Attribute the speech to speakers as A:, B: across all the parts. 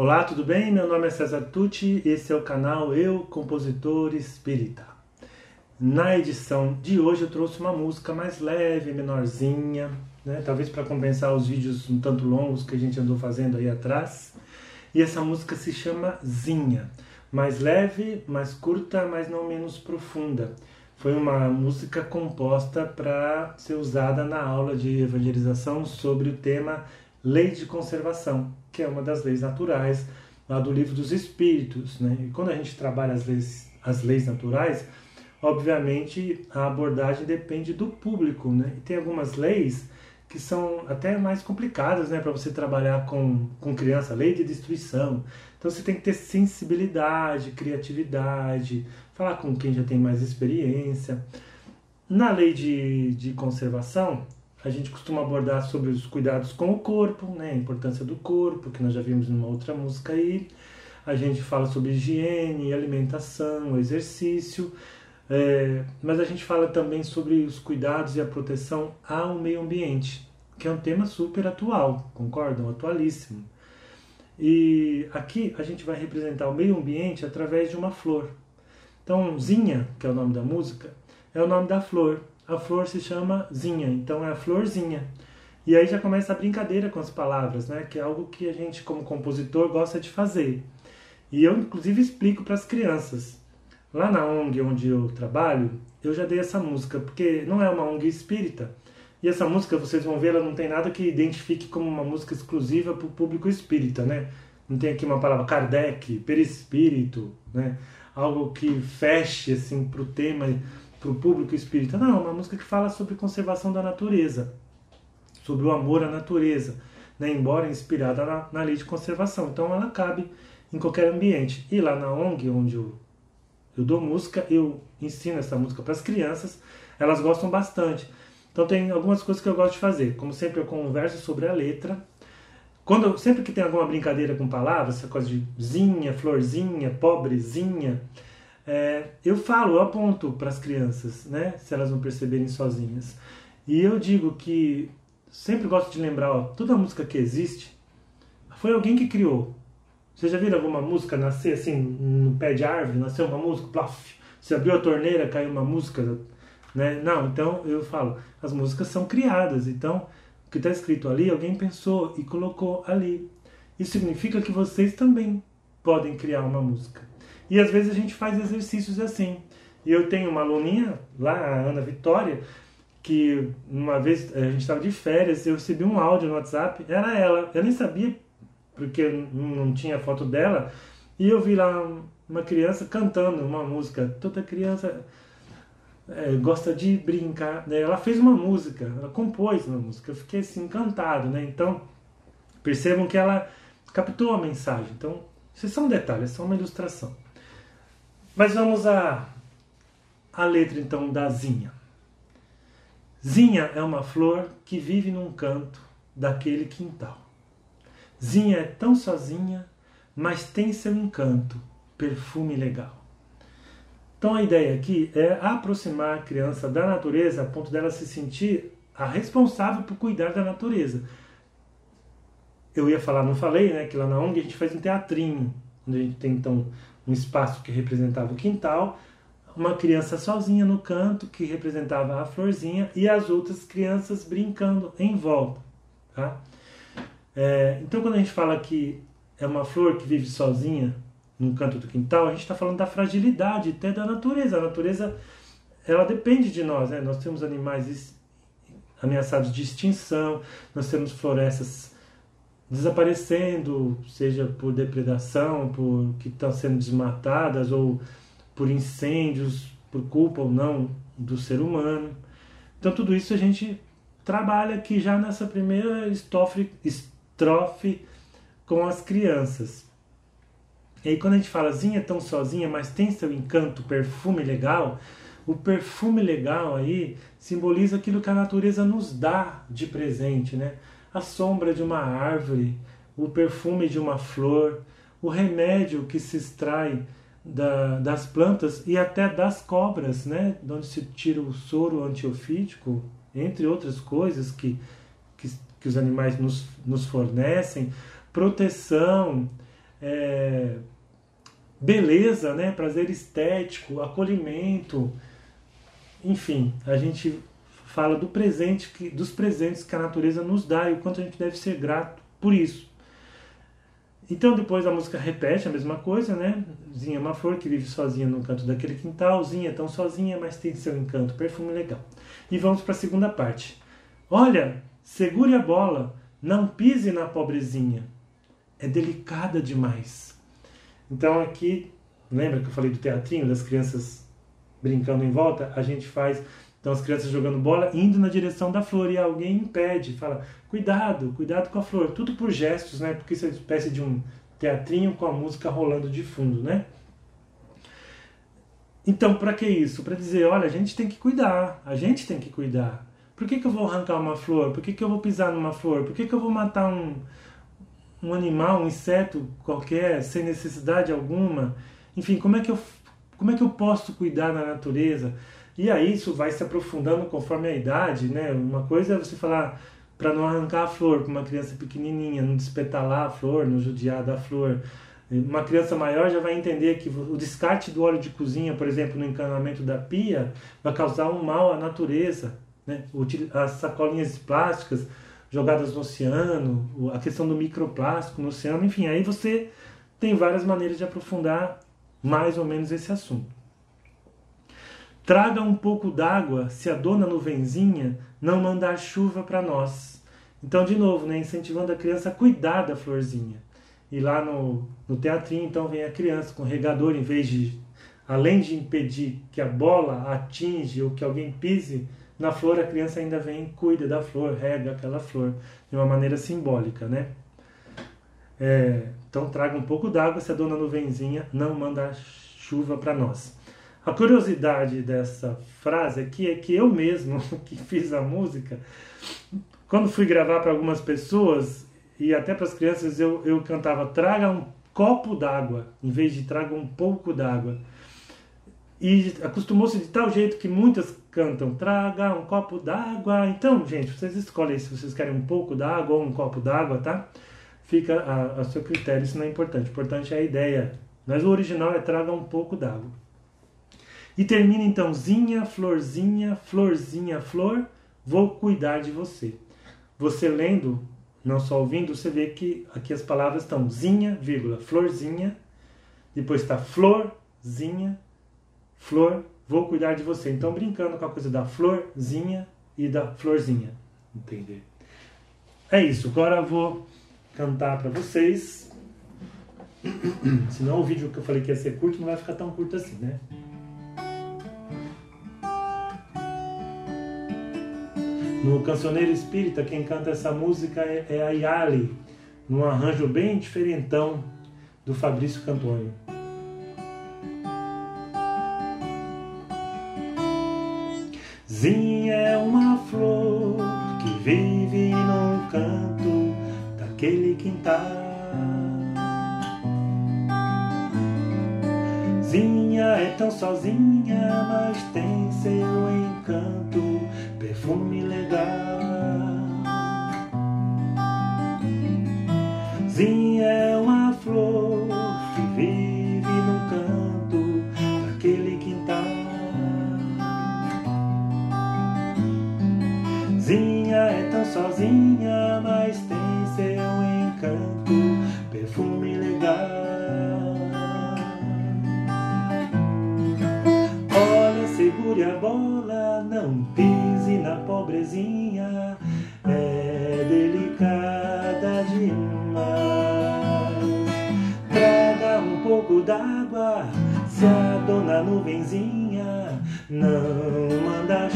A: Olá, tudo bem? Meu nome é César Tucci, esse é o canal Eu, Compositor Espírita. Na edição de hoje eu trouxe uma música mais leve, menorzinha, né? talvez para compensar os vídeos um tanto longos que a gente andou fazendo aí atrás. E essa música se chama Zinha, mais leve, mais curta, mas não menos profunda. Foi uma música composta para ser usada na aula de evangelização sobre o tema lei de conservação, que é uma das leis naturais lá do livro dos Espíritos. Né? E quando a gente trabalha as leis, as leis naturais, obviamente a abordagem depende do público. Né? E tem algumas leis que são até mais complicadas né, para você trabalhar com, com criança, lei de destruição. Então você tem que ter sensibilidade, criatividade, falar com quem já tem mais experiência. Na lei de, de conservação, a gente costuma abordar sobre os cuidados com o corpo, né, a importância do corpo, que nós já vimos numa outra música aí. A gente fala sobre higiene, alimentação, exercício, é, mas a gente fala também sobre os cuidados e a proteção ao meio ambiente, que é um tema super atual, concordam? Atualíssimo. E aqui a gente vai representar o meio ambiente através de uma flor. Então, Zinha, que é o nome da música, é o nome da flor a flor se chama zinha, então é a florzinha. E aí já começa a brincadeira com as palavras, né? Que é algo que a gente, como compositor, gosta de fazer. E eu, inclusive, explico para as crianças. Lá na ONG onde eu trabalho, eu já dei essa música, porque não é uma ONG espírita. E essa música, vocês vão ver, ela não tem nada que identifique como uma música exclusiva para o público espírita, né? Não tem aqui uma palavra Kardec, perispírito, né? Algo que feche, assim, para o tema para o público espírita. Não, é uma música que fala sobre conservação da natureza, sobre o amor à natureza, né? embora inspirada na, na lei de conservação. Então ela cabe em qualquer ambiente. E lá na ONG, onde eu, eu dou música, eu ensino essa música para as crianças, elas gostam bastante. Então tem algumas coisas que eu gosto de fazer. Como sempre eu converso sobre a letra. Quando sempre que tem alguma brincadeira com palavras, essa coisa de zinha, florzinha, pobrezinha, é, eu falo, eu aponto para as crianças, né, se elas não perceberem sozinhas. E eu digo que sempre gosto de lembrar, ó, toda música que existe foi alguém que criou. Você já viu alguma música nascer assim no pé de árvore, nasceu uma música, plaf, você abriu a torneira, caiu uma música, né? Não, então eu falo, as músicas são criadas, então o que está escrito ali, alguém pensou e colocou ali. Isso significa que vocês também podem criar uma música. E às vezes a gente faz exercícios assim. E eu tenho uma aluninha lá, a Ana Vitória, que uma vez a gente estava de férias, eu recebi um áudio no WhatsApp, era ela. Eu nem sabia, porque não tinha foto dela, e eu vi lá uma criança cantando uma música. Toda criança é, gosta de brincar. Né? Ela fez uma música, ela compôs uma música. Eu fiquei assim encantado, né? Então percebam que ela captou a mensagem. Então, isso são detalhes, é só uma ilustração. Mas vamos à, à letra então da Zinha. Zinha é uma flor que vive num canto daquele quintal. Zinha é tão sozinha, mas tem seu encanto, perfume legal. Então a ideia aqui é aproximar a criança da natureza a ponto dela se sentir a responsável por cuidar da natureza. Eu ia falar, não falei, né, que lá na ONG a gente faz um teatrinho, onde a gente tem então um espaço que representava o quintal, uma criança sozinha no canto que representava a florzinha e as outras crianças brincando em volta. Tá? É, então, quando a gente fala que é uma flor que vive sozinha no canto do quintal, a gente está falando da fragilidade até da natureza. A natureza ela depende de nós, né? Nós temos animais ameaçados de extinção, nós temos florestas desaparecendo, seja por depredação, por que estão sendo desmatadas ou por incêndios, por culpa ou não do ser humano. Então tudo isso a gente trabalha aqui já nessa primeira estrofe, estrofe com as crianças. E aí quando a gente fala Zinha é tão sozinha, mas tem seu encanto, perfume legal, o perfume legal aí simboliza aquilo que a natureza nos dá de presente, né? A sombra de uma árvore, o perfume de uma flor, o remédio que se extrai da, das plantas e até das cobras, né? de onde se tira o soro antiofídico, entre outras coisas que, que, que os animais nos, nos fornecem, proteção, é, beleza, né? prazer estético, acolhimento, enfim, a gente fala do presente que, dos presentes que a natureza nos dá e o quanto a gente deve ser grato por isso. Então depois a música repete a mesma coisa, né? Zinha é uma flor que vive sozinha no canto daquele quintal, Zinha é tão sozinha, mas tem seu encanto, perfume legal. E vamos para a segunda parte. Olha, segure a bola, não pise na pobrezinha. É delicada demais. Então aqui, lembra que eu falei do teatrinho das crianças brincando em volta? A gente faz então as crianças jogando bola, indo na direção da flor e alguém impede, fala: cuidado, cuidado com a flor. Tudo por gestos, né? Porque isso é uma espécie de um teatrinho com a música rolando de fundo, né? Então, para que isso? Para dizer: olha, a gente tem que cuidar, a gente tem que cuidar. Por que, que eu vou arrancar uma flor? Por que, que eu vou pisar numa flor? Por que, que eu vou matar um, um animal, um inseto qualquer, sem necessidade alguma? Enfim, como é que eu, como é que eu posso cuidar da natureza? E aí isso vai se aprofundando conforme a idade, né? Uma coisa é você falar para não arrancar a flor para uma criança pequenininha, não despetalar a flor, não judiar da flor. Uma criança maior já vai entender que o descarte do óleo de cozinha, por exemplo, no encanamento da pia, vai causar um mal à natureza. Né? As sacolinhas plásticas jogadas no oceano, a questão do microplástico no oceano, enfim, aí você tem várias maneiras de aprofundar mais ou menos esse assunto. Traga um pouco d'água se a dona nuvenzinha não mandar chuva para nós. Então, de novo, né, incentivando a criança a cuidar da florzinha. E lá no, no teatrinho, então, vem a criança com regador, em vez de, além de impedir que a bola atinge ou que alguém pise na flor, a criança ainda vem e cuida da flor, rega aquela flor, de uma maneira simbólica, né? É, então, traga um pouco d'água se a dona nuvenzinha não mandar chuva para nós. A curiosidade dessa frase aqui é que eu mesmo, que fiz a música, quando fui gravar para algumas pessoas e até para as crianças, eu, eu cantava traga um copo d'água, em vez de traga um pouco d'água. E acostumou-se de tal jeito que muitas cantam traga um copo d'água. Então, gente, vocês escolhem se vocês querem um pouco d'água ou um copo d'água, tá? Fica a, a seu critério, isso não é importante. O importante é a ideia. Mas o original é traga um pouco d'água. E termina então, zinha, florzinha, florzinha, flor, vou cuidar de você. Você lendo, não só ouvindo, você vê que aqui as palavras estão zinha, vírgula, florzinha, depois está florzinha, flor, vou cuidar de você. Então, brincando com a coisa da florzinha e da florzinha. Entender? É isso. Agora eu vou cantar para vocês. Senão o vídeo que eu falei que ia ser curto não vai ficar tão curto assim, né? No Cancioneiro Espírita, quem canta essa música é, é a Yali, num arranjo bem diferentão do Fabrício Cantônio. Zinha é uma flor que vive num canto daquele quintal. Zinha é tão sozinha, mas tem seu encanto perfume legal. A bola, não pisa na pobrezinha é delicada demais. Traga um pouco d'água se a dona nuvenzinha não manda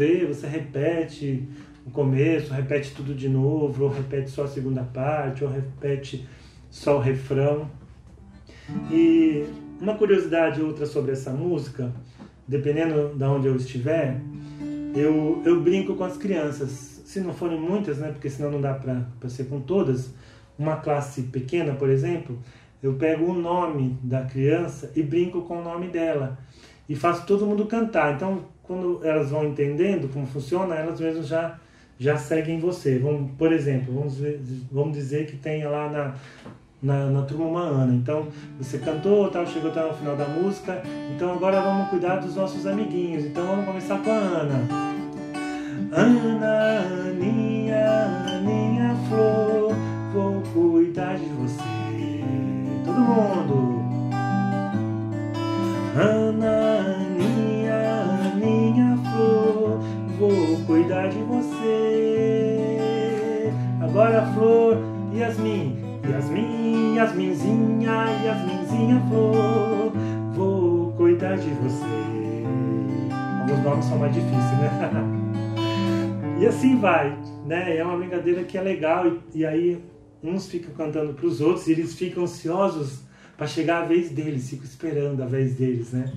A: vê, você repete o começo, repete tudo de novo, ou repete só a segunda parte, ou repete só o refrão. E uma curiosidade outra sobre essa música, dependendo de onde eu estiver, eu, eu brinco com as crianças. Se não forem muitas, né, porque senão não dá para ser com todas, uma classe pequena, por exemplo, eu pego o nome da criança e brinco com o nome dela. E faço todo mundo cantar. Então, quando elas vão entendendo como funciona, elas mesmas já, já seguem você. Vamos, por exemplo, vamos, vamos dizer que tenha lá na, na, na turma uma Ana. Então, você cantou, tal, chegou até o final da música. Então, agora vamos cuidar dos nossos amiguinhos. Então, vamos começar com a Ana. Ana, Aninha, Aninha Flor, vou cuidar de você. Todo mundo. Ana, cuidar de você. Agora, Flor, Yasmin Yasmin, Yasminzinha, Yasminzinha flor, vou cuidar de você. Alguns nomes são mais difíceis, né? e assim vai, né? É uma brincadeira que é legal e, e aí uns ficam cantando para os outros e eles ficam ansiosos para chegar a vez deles, ficam esperando a vez deles, né?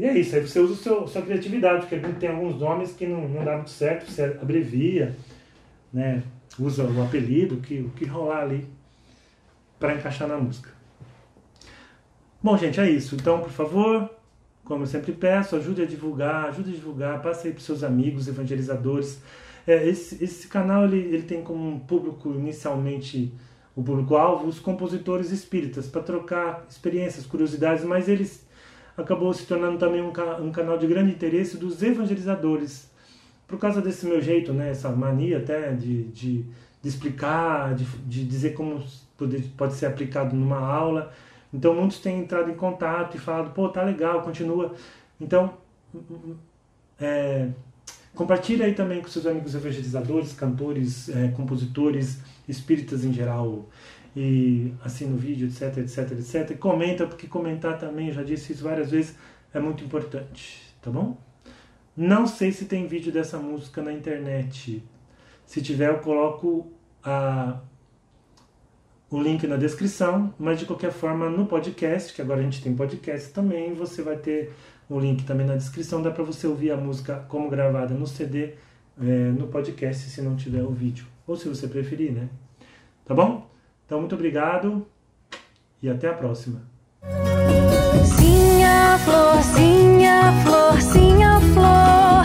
A: E é isso, aí você usa a seu, sua criatividade, porque tem alguns nomes que não, não dá muito certo, você abrevia, né? usa o apelido, que, o que rolar ali para encaixar na música. Bom, gente, é isso. Então, por favor, como eu sempre peço, ajude a divulgar, ajude a divulgar, passe aí para seus amigos evangelizadores. É, esse, esse canal ele, ele tem como público inicialmente o público-alvo os compositores espíritas para trocar experiências, curiosidades, mas eles acabou se tornando também um, um canal de grande interesse dos evangelizadores por causa desse meu jeito, né, essa mania até de, de, de explicar, de, de dizer como pode, pode ser aplicado numa aula. Então muitos têm entrado em contato e falado, pô, tá legal, continua. Então, é, compartilhe aí também com seus amigos evangelizadores, cantores, é, compositores, espíritas em geral, e assina o vídeo, etc, etc, etc. E comenta, porque comentar também, já disse isso várias vezes, é muito importante, tá bom? Não sei se tem vídeo dessa música na internet. Se tiver, eu coloco a, o link na descrição, mas de qualquer forma no podcast, que agora a gente tem podcast também, você vai ter o link também na descrição, dá para você ouvir a música como gravada no CD, é, no podcast, se não tiver o vídeo, ou se você preferir, né? Tá bom? Então, muito obrigado e até a próxima. Florzinha, florzinha, florzinha, flor.